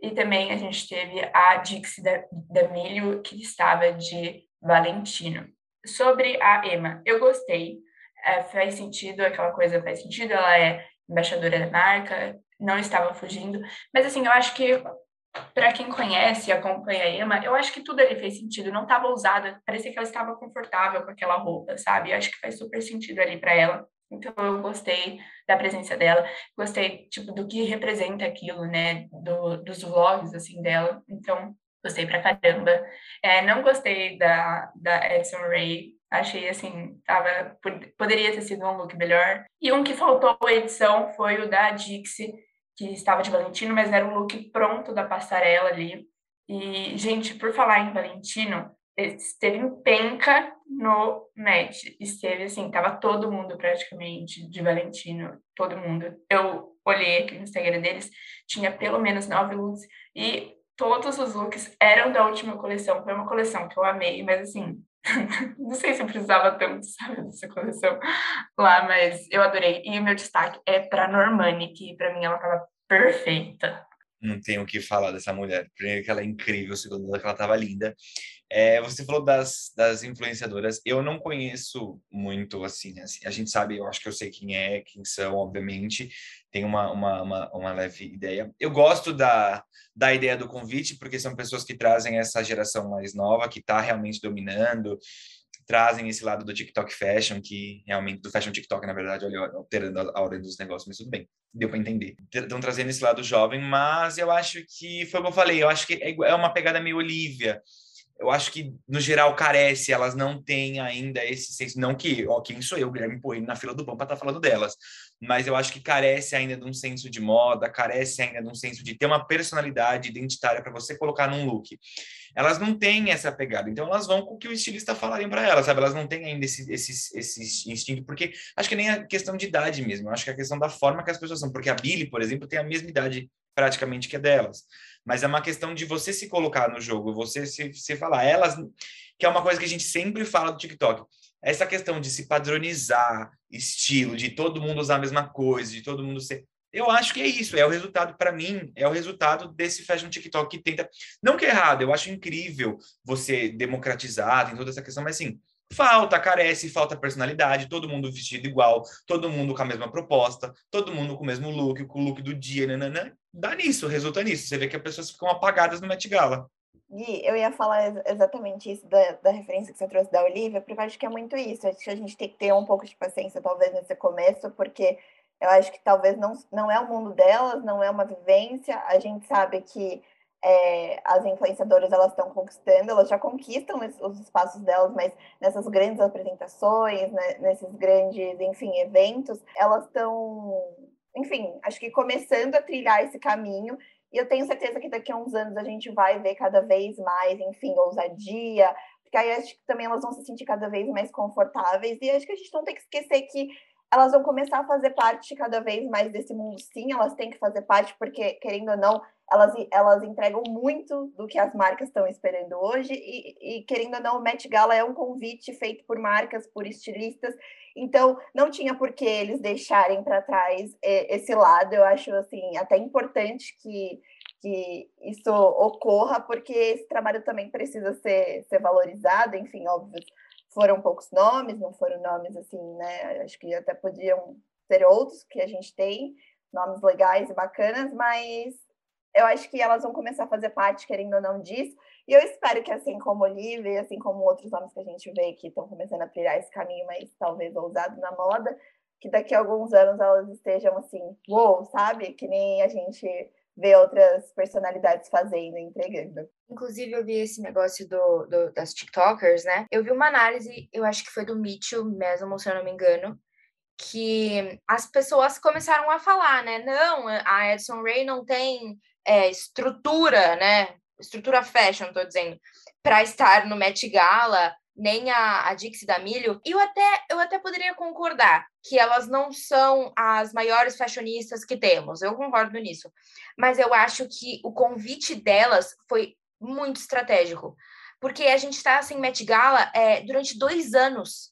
e também a gente teve a Dixie D'Amelio, que estava de Valentino. Sobre a Emma, eu gostei, é, faz sentido, aquela coisa faz sentido, ela é embaixadora da marca, não estava fugindo, mas assim, eu acho que para quem conhece e acompanha a Emma, eu acho que tudo ali fez sentido. Não estava ousada, parecia que ela estava confortável com aquela roupa, sabe? Eu acho que faz super sentido ali para ela. Então eu gostei da presença dela, gostei tipo do que representa aquilo, né? Do, dos vlogs assim dela. Então gostei pra caramba. É, não gostei da da Edson Ray. Achei assim, tava poderia ter sido um look melhor. E um que faltou edição foi o da Dixie que estava de Valentino, mas era um look pronto da passarela ali. E, gente, por falar em Valentino, esteve em penca no match. Esteve assim, tava todo mundo praticamente de Valentino, todo mundo. Eu olhei aqui no Instagram deles, tinha pelo menos nove looks e todos os looks eram da última coleção. Foi uma coleção que eu amei, mas assim, não sei se eu precisava tanto, sabe, dessa coleção lá, mas eu adorei. E o meu destaque é para Normani, que para mim ela tava perfeita. Não tenho o que falar dessa mulher. Primeiro que ela é incrível, segundo que ela tava linda. É, você falou das, das influenciadoras. Eu não conheço muito, assim, assim, A gente sabe, eu acho que eu sei quem é, quem são, obviamente. Tem uma, uma, uma, uma leve ideia. Eu gosto da, da ideia do convite, porque são pessoas que trazem essa geração mais nova, que está realmente dominando trazem esse lado do TikTok Fashion, que realmente, do Fashion TikTok, na verdade, alterando a ordem dos negócios, mas tudo bem, deu para entender. Estão trazendo esse lado jovem, mas eu acho que, foi o que eu falei, eu acho que é, é uma pegada meio Olivia, eu acho que, no geral, carece, elas não têm ainda esse senso, não que, ó, quem sou eu, Guilherme Porrino, na fila do pão para estar tá falando delas, mas eu acho que carece ainda de um senso de moda, carece ainda de um senso de ter uma personalidade identitária para você colocar num look. Elas não têm essa pegada, então elas vão com o que o estilista falaria para elas, sabe? Elas não têm ainda esse, esse, esse instinto, porque acho que nem a questão de idade mesmo, acho que é a questão da forma que as pessoas são, porque a Billy, por exemplo, tem a mesma idade praticamente que é delas mas é uma questão de você se colocar no jogo, você se, se falar. Elas, que é uma coisa que a gente sempre fala do TikTok, essa questão de se padronizar estilo, de todo mundo usar a mesma coisa, de todo mundo ser. Eu acho que é isso, é o resultado, para mim, é o resultado desse fashion TikTok que tenta. Não que é errado, eu acho incrível você democratizar, tem toda essa questão, mas assim, Falta, carece, falta personalidade, todo mundo vestido igual, todo mundo com a mesma proposta, todo mundo com o mesmo look, com o look do dia, nananã. Dá nisso, resulta nisso. Você vê que as pessoas ficam apagadas no Met Gala. Gui, eu ia falar exatamente isso da, da referência que você trouxe da Olivia, porque eu acho que é muito isso. Acho que a gente tem que ter um pouco de paciência, talvez, nesse começo, porque eu acho que talvez não, não é o mundo delas, não é uma vivência. A gente sabe que é, as influenciadoras elas estão conquistando, elas já conquistam os espaços delas, mas nessas grandes apresentações, né, nesses grandes, enfim, eventos, elas estão, enfim, acho que começando a trilhar esse caminho. E eu tenho certeza que daqui a uns anos a gente vai ver cada vez mais, enfim, ousadia, porque aí acho que também elas vão se sentir cada vez mais confortáveis. E acho que a gente não tem que esquecer que elas vão começar a fazer parte cada vez mais desse mundo, sim, elas têm que fazer parte, porque, querendo ou não, elas, elas entregam muito do que as marcas estão esperando hoje, e, e, querendo ou não, o Met Gala é um convite feito por marcas, por estilistas, então não tinha por que eles deixarem para trás é, esse lado, eu acho, assim, até importante que, que isso ocorra, porque esse trabalho também precisa ser, ser valorizado, enfim, óbvio, foram poucos nomes, não foram nomes assim, né? Acho que até podiam ser outros que a gente tem, nomes legais e bacanas, mas eu acho que elas vão começar a fazer parte, querendo ou não, disso. E eu espero que, assim como Olivia, assim como outros nomes que a gente vê que estão começando a trilhar esse caminho mais talvez ousado na moda, que daqui a alguns anos elas estejam assim, uou, sabe? Que nem a gente ver outras personalidades fazendo, entregando. Inclusive, eu vi esse negócio do, do, das TikTokers, né? Eu vi uma análise, eu acho que foi do Mitchell mesmo, se eu não me engano, que as pessoas começaram a falar, né? Não, a Edson Ray não tem é, estrutura, né? Estrutura fashion, tô dizendo, para estar no Met Gala, nem a, a Dixie da Milho. Eu até, eu até poderia concordar que elas não são as maiores fashionistas que temos. Eu concordo nisso. Mas eu acho que o convite delas foi muito estratégico. Porque a gente está sem Met Gala é, durante dois anos.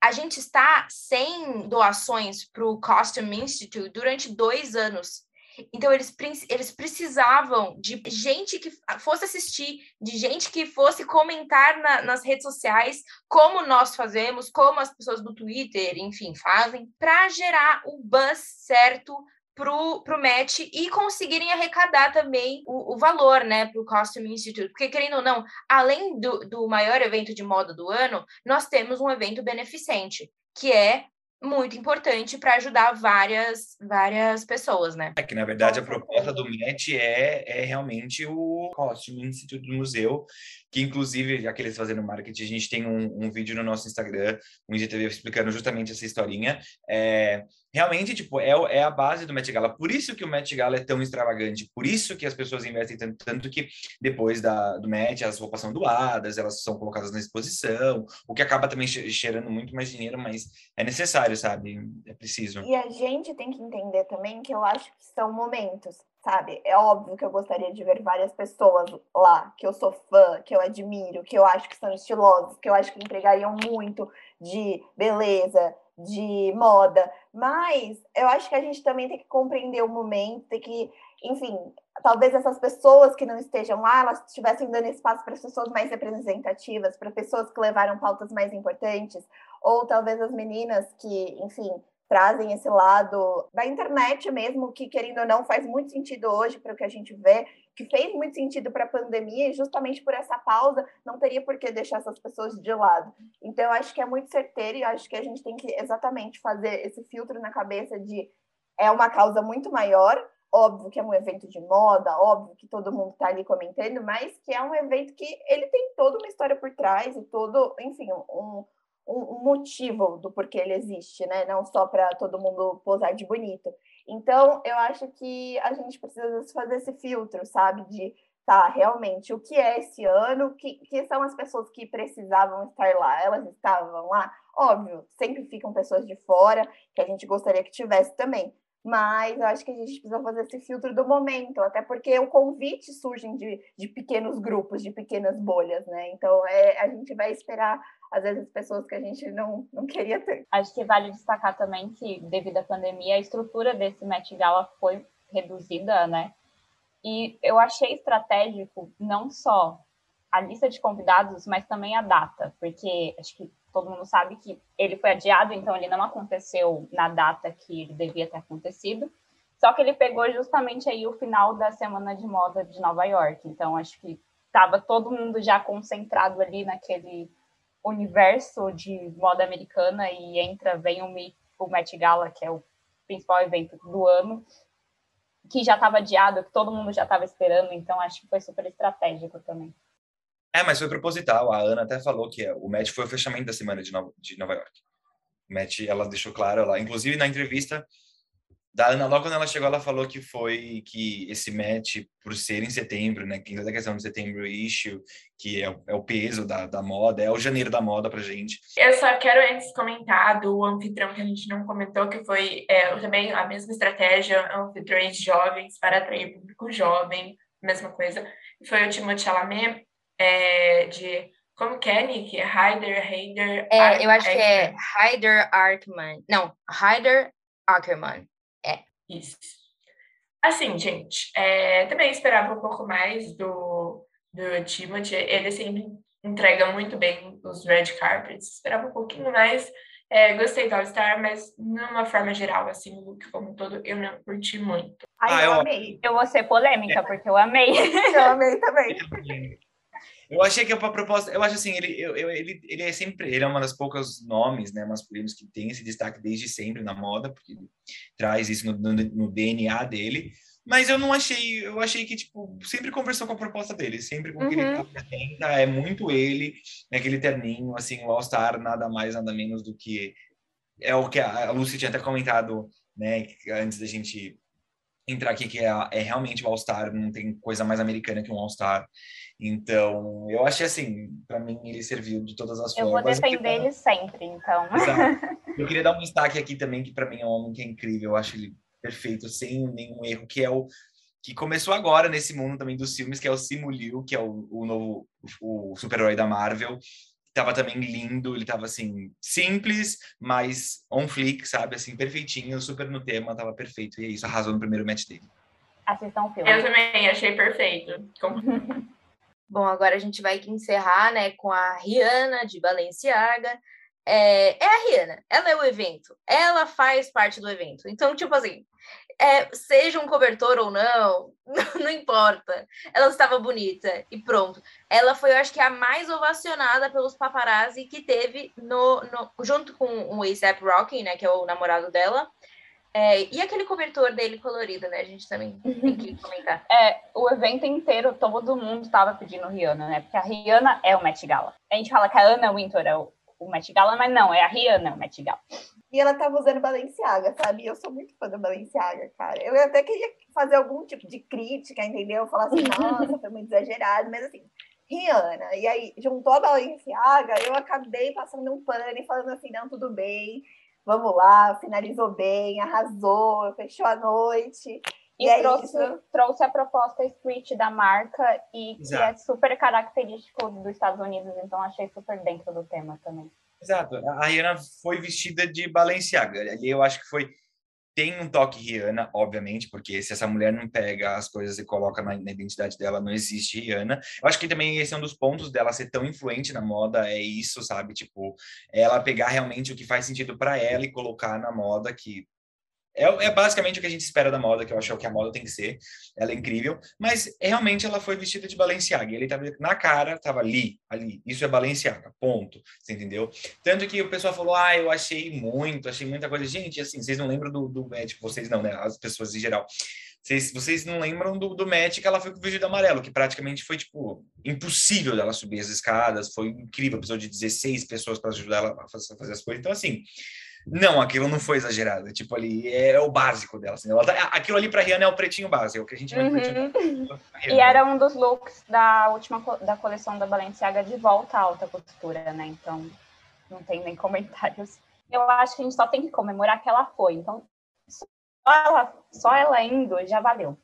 A gente está sem doações para o Costume Institute durante dois anos. Então, eles, eles precisavam de gente que fosse assistir, de gente que fosse comentar na, nas redes sociais, como nós fazemos, como as pessoas do Twitter, enfim, fazem, para gerar o buzz certo pro, pro match e conseguirem arrecadar também o, o valor, né, pro Costume Institute. Porque, querendo ou não, além do, do maior evento de moda do ano, nós temos um evento beneficente, que é muito importante para ajudar várias várias pessoas, né? É que na verdade a proposta do MET é, é realmente o Costume Institute do museu, que inclusive, já que eles fazendo marketing, a gente tem um, um vídeo no nosso Instagram, um IGTV explicando justamente essa historinha. É, realmente, tipo, é, é a base do Met Gala. Por isso que o Met Gala é tão extravagante, por isso que as pessoas investem tanto, tanto que depois da, do Met as roupas são doadas, elas são colocadas na exposição, o que acaba também cheirando muito mais dinheiro, mas é necessário, sabe? É preciso. E a gente tem que entender também que eu acho que são momentos sabe? É óbvio que eu gostaria de ver várias pessoas lá que eu sou fã, que eu admiro, que eu acho que são estilosos, que eu acho que entregariam muito de beleza, de moda, mas eu acho que a gente também tem que compreender o momento, tem que, enfim, talvez essas pessoas que não estejam lá, elas estivessem dando espaço para pessoas mais representativas, para pessoas que levaram pautas mais importantes, ou talvez as meninas que, enfim, trazem esse lado da internet mesmo, que querendo ou não faz muito sentido hoje para o que a gente vê, que fez muito sentido para a pandemia, e justamente por essa pausa não teria por que deixar essas pessoas de lado. Então, eu acho que é muito certeiro e acho que a gente tem que exatamente fazer esse filtro na cabeça de é uma causa muito maior, óbvio que é um evento de moda, óbvio que todo mundo está ali comentando, mas que é um evento que ele tem toda uma história por trás e todo, enfim, um, um, motivo do porquê ele existe, né? Não só para todo mundo posar de bonito. Então, eu acho que a gente precisa fazer esse filtro, sabe? De tá, realmente, o que é esse ano? Que, que são as pessoas que precisavam estar lá? Elas estavam lá? Óbvio, sempre ficam pessoas de fora que a gente gostaria que tivesse também. Mas eu acho que a gente precisa fazer esse filtro do momento, até porque o convite surge de, de pequenos grupos, de pequenas bolhas, né? Então é, a gente vai esperar às vezes pessoas que a gente não, não queria ter. Acho que vale destacar também que, devido à pandemia, a estrutura desse Met Gala foi reduzida, né? E eu achei estratégico não só a lista de convidados, mas também a data, porque acho que todo mundo sabe que ele foi adiado, então ele não aconteceu na data que ele devia ter acontecido. Só que ele pegou justamente aí o final da semana de moda de Nova York. Então acho que tava todo mundo já concentrado ali naquele universo de moda americana e entra, vem o, o Met Gala, que é o principal evento do ano, que já estava adiado, que todo mundo já estava esperando, então acho que foi super estratégico também. É, mas foi proposital. A Ana até falou que o Met foi o fechamento da semana de Nova, de Nova York. O Met, ela deixou claro lá, inclusive na entrevista da Ana, logo quando ela chegou, ela falou que foi que esse match, por ser em setembro, né, que toda a questão do setembro issue, que é, é, o peso da, da moda, é o janeiro da moda pra gente. Eu só quero antes comentar do anfitrião que a gente não comentou, que foi é, também a mesma estratégia, anfitriões jovens para atrair público jovem, mesma coisa. Foi o Timothée Chalamet, é, de como que é, Nick? Hyder, Heider... É, eu acho que é Hyder Arkman. Não, Hyder Ackerman. É. Isso. Assim, gente, é, também esperava um pouco mais do, do Timothy. Ele sempre entrega muito bem os red carpets. Esperava um pouquinho mais. É, gostei do All-Star, mas numa forma geral, assim, o look como um todo, eu não curti muito. Ai, ah, eu, eu amei. Eu vou ser polêmica, é. porque eu amei. Eu amei também. Eu achei que a proposta, eu acho assim, ele, eu, ele, ele é sempre, ele é uma das poucas nomes, né, masculinos que tem esse destaque desde sempre na moda, porque ele traz isso no, no, no, DNA dele. Mas eu não achei, eu achei que tipo sempre conversou com a proposta dele, sempre com o que ele uhum. apresenta, é muito ele, né, aquele terninho, assim, o All Star nada mais nada menos do que é o que a Lucy tinha até comentado, né, antes da gente entrar aqui que é, é realmente o All Star, não tem coisa mais americana que um All Star. Então, eu achei assim, para mim ele serviu de todas as eu formas. Eu vou defender ele sempre, então. Exato. Eu queria dar um destaque aqui também, que para mim é um homem que é incrível, eu acho ele perfeito, sem nenhum erro, que é o que começou agora nesse mundo também dos filmes, que é o Simu Liu, que é o, o novo o super-herói da Marvel. Tava também lindo, ele tava assim, simples, mas on flick, sabe? Assim, perfeitinho, super no tema, tava perfeito. E é isso, arrasou no primeiro match dele. Assistam o filme. Eu também achei perfeito. Bom, agora a gente vai encerrar, né, com a Rihanna de Balenciaga. É, é, a Rihanna, ela é o evento, ela faz parte do evento. Então, tipo assim, é, seja um cobertor ou não, não, importa. Ela estava bonita e pronto. Ela foi, eu acho que, a mais ovacionada pelos paparazzi que teve no, no junto com o ASAP Rocky, né, que é o namorado dela. É, e aquele cobertor dele colorido, né? A gente também tem que comentar. É, o evento inteiro, todo mundo estava pedindo Rihanna, né? Porque a Rihanna é o Met Gala. A gente fala que a Anna Wintour é o, o Met Gala, mas não, é a Rihanna o Met Gala. E ela tava usando Balenciaga, sabe? Eu sou muito fã da Balenciaga, cara. Eu até queria fazer algum tipo de crítica, entendeu? Falar assim, nossa, foi muito exagerado, mas assim, Rihanna. E aí, juntou a Balenciaga, eu acabei passando um pano e falando assim, não, tudo bem vamos lá, finalizou bem, arrasou, fechou a noite. E, e é trouxe, trouxe a proposta street da marca e Exato. que é super característico dos Estados Unidos, então achei super dentro do tema também. Exato. A Rihanna foi vestida de Balenciaga. Ali eu acho que foi tem um toque Rihanna, obviamente, porque se essa mulher não pega as coisas e coloca na, na, identidade dela, não existe Rihanna. Eu acho que também esse é um dos pontos dela ser tão influente na moda, é isso, sabe? Tipo, ela pegar realmente o que faz sentido para ela e colocar na moda que é, é, basicamente o que a gente espera da moda, que eu acho que a moda tem que ser. Ela é incrível, mas realmente ela foi vestida de Balenciaga. Ele tava na cara, tava ali, ali. Isso é Balenciaga, ponto. Você entendeu? Tanto que o pessoal falou: "Ah, eu achei muito, achei muita coisa". Gente, assim, vocês não lembram do, do é, tipo, vocês não, né? As pessoas em geral. Vocês, vocês não lembram do, do match que ela foi com o vestido amarelo, que praticamente foi, tipo, impossível dela subir as escadas, foi incrível, precisou de 16 pessoas para ajudar ela a fazer as coisas. Então, assim, não, aquilo não foi exagerado. Tipo, ali é o básico dela. Assim. Ela tá, aquilo ali para Rihanna é o pretinho básico, é o que a gente uhum. pretinho E era um dos looks da última da coleção da Balenciaga de volta à alta costura, né? Então, não tem nem comentários. Eu acho que a gente só tem que comemorar que ela foi. Então, só ela, só ela indo já valeu.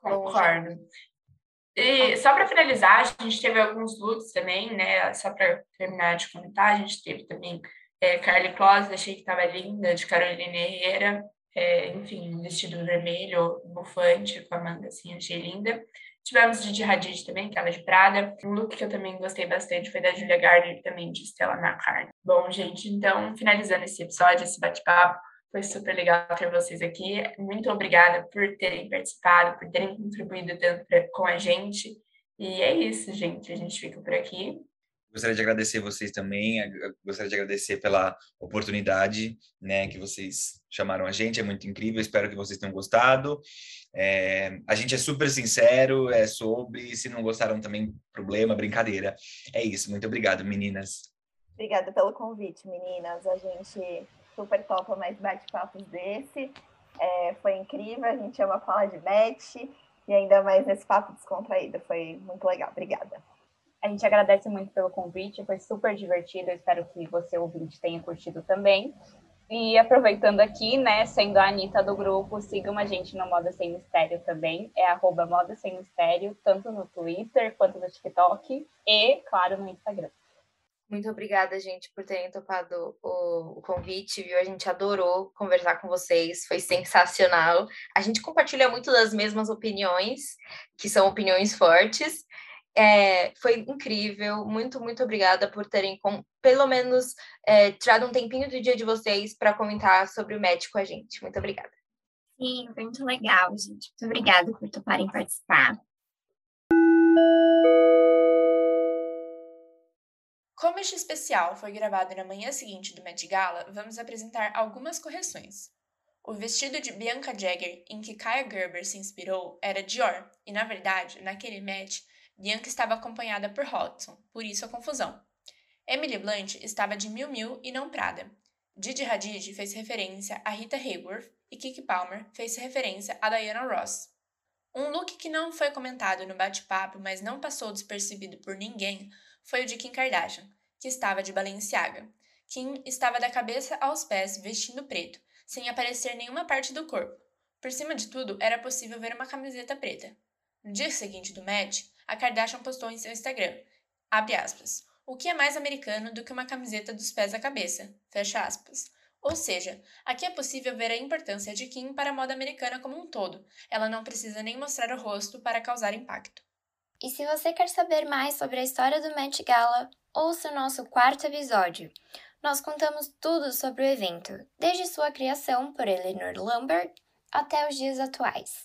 Concordo. E só para finalizar, a gente teve alguns looks também, né? Só para terminar de comentar, a gente teve também é, Carly Close, achei que estava linda, de Carolina Herrera. É, enfim, vestido vermelho, bufante, com a manga assim, achei linda. Tivemos de Hadid também, aquela de Prada. Um look que eu também gostei bastante foi da Julia Gardner, também de Stella McCartney. Bom, gente, então, finalizando esse episódio, esse bate-papo, foi super legal ter vocês aqui. Muito obrigada por terem participado, por terem contribuído tanto pra, com a gente. E é isso, gente. A gente fica por aqui. Gostaria de agradecer vocês também, gostaria de agradecer pela oportunidade, né, que vocês chamaram a gente, é muito incrível, espero que vocês tenham gostado. É, a gente é super sincero, é sobre, se não gostaram também, problema, brincadeira. É isso, muito obrigado, meninas. Obrigada pelo convite, meninas. A gente super topa mais bate-papos desse. É, foi incrível, a gente ama falar de match e ainda mais nesse papo descontraído. Foi muito legal. Obrigada. A gente agradece muito pelo convite, foi super divertido. Eu espero que você, ouvinte, tenha curtido também. E aproveitando aqui, né, sendo a Anitta do grupo, sigam a gente no Moda Sem Mistério também. É arroba Moda Sem Mistério, tanto no Twitter quanto no TikTok e, claro, no Instagram. Muito obrigada, gente, por terem topado o, o, convite, viu? A gente adorou conversar com vocês, foi sensacional. A gente compartilha muito das mesmas opiniões, que são opiniões fortes. É, foi incrível, muito, muito obrigada por terem, com, pelo menos, é, tirado um tempinho do dia de vocês para comentar sobre o médico com a gente. Muito obrigada. Sim, foi muito legal, gente. Muito obrigada por toparem participar. Como este especial foi gravado na manhã seguinte do Met Gala, vamos apresentar algumas correções. O vestido de Bianca Jagger em que Kaya Gerber se inspirou era Dior, e na verdade, naquele Met, Bianca estava acompanhada por Hodgson, por isso a confusão. Emily Blunt estava de Miu Miu e não Prada. Didi Hadid fez referência a Rita Hayworth e Kiki Palmer fez referência a Diana Ross. Um look que não foi comentado no bate-papo, mas não passou despercebido por ninguém, foi o de Kim Kardashian, que estava de Balenciaga. Kim estava da cabeça aos pés vestindo preto, sem aparecer nenhuma parte do corpo. Por cima de tudo, era possível ver uma camiseta preta. No dia seguinte do match, a Kardashian postou em seu Instagram, aspas, o que é mais americano do que uma camiseta dos pés à cabeça, fecha aspas. Ou seja, aqui é possível ver a importância de Kim para a moda americana como um todo. Ela não precisa nem mostrar o rosto para causar impacto. E se você quer saber mais sobre a história do Met Gala, ouça o nosso quarto episódio. Nós contamos tudo sobre o evento, desde sua criação por Eleanor Lambert até os dias atuais.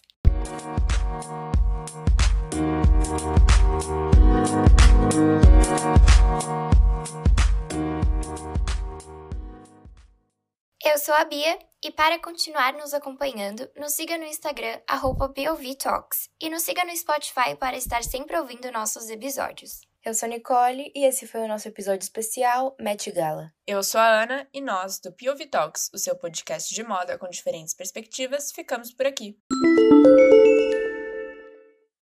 Eu sou a Bia e para continuar nos acompanhando, nos siga no Instagram @povtalks e nos siga no Spotify para estar sempre ouvindo nossos episódios. Eu sou Nicole e esse foi o nosso episódio especial Met Gala. Eu sou a Ana e nós, do POV Talks, o seu podcast de moda com diferentes perspectivas, ficamos por aqui.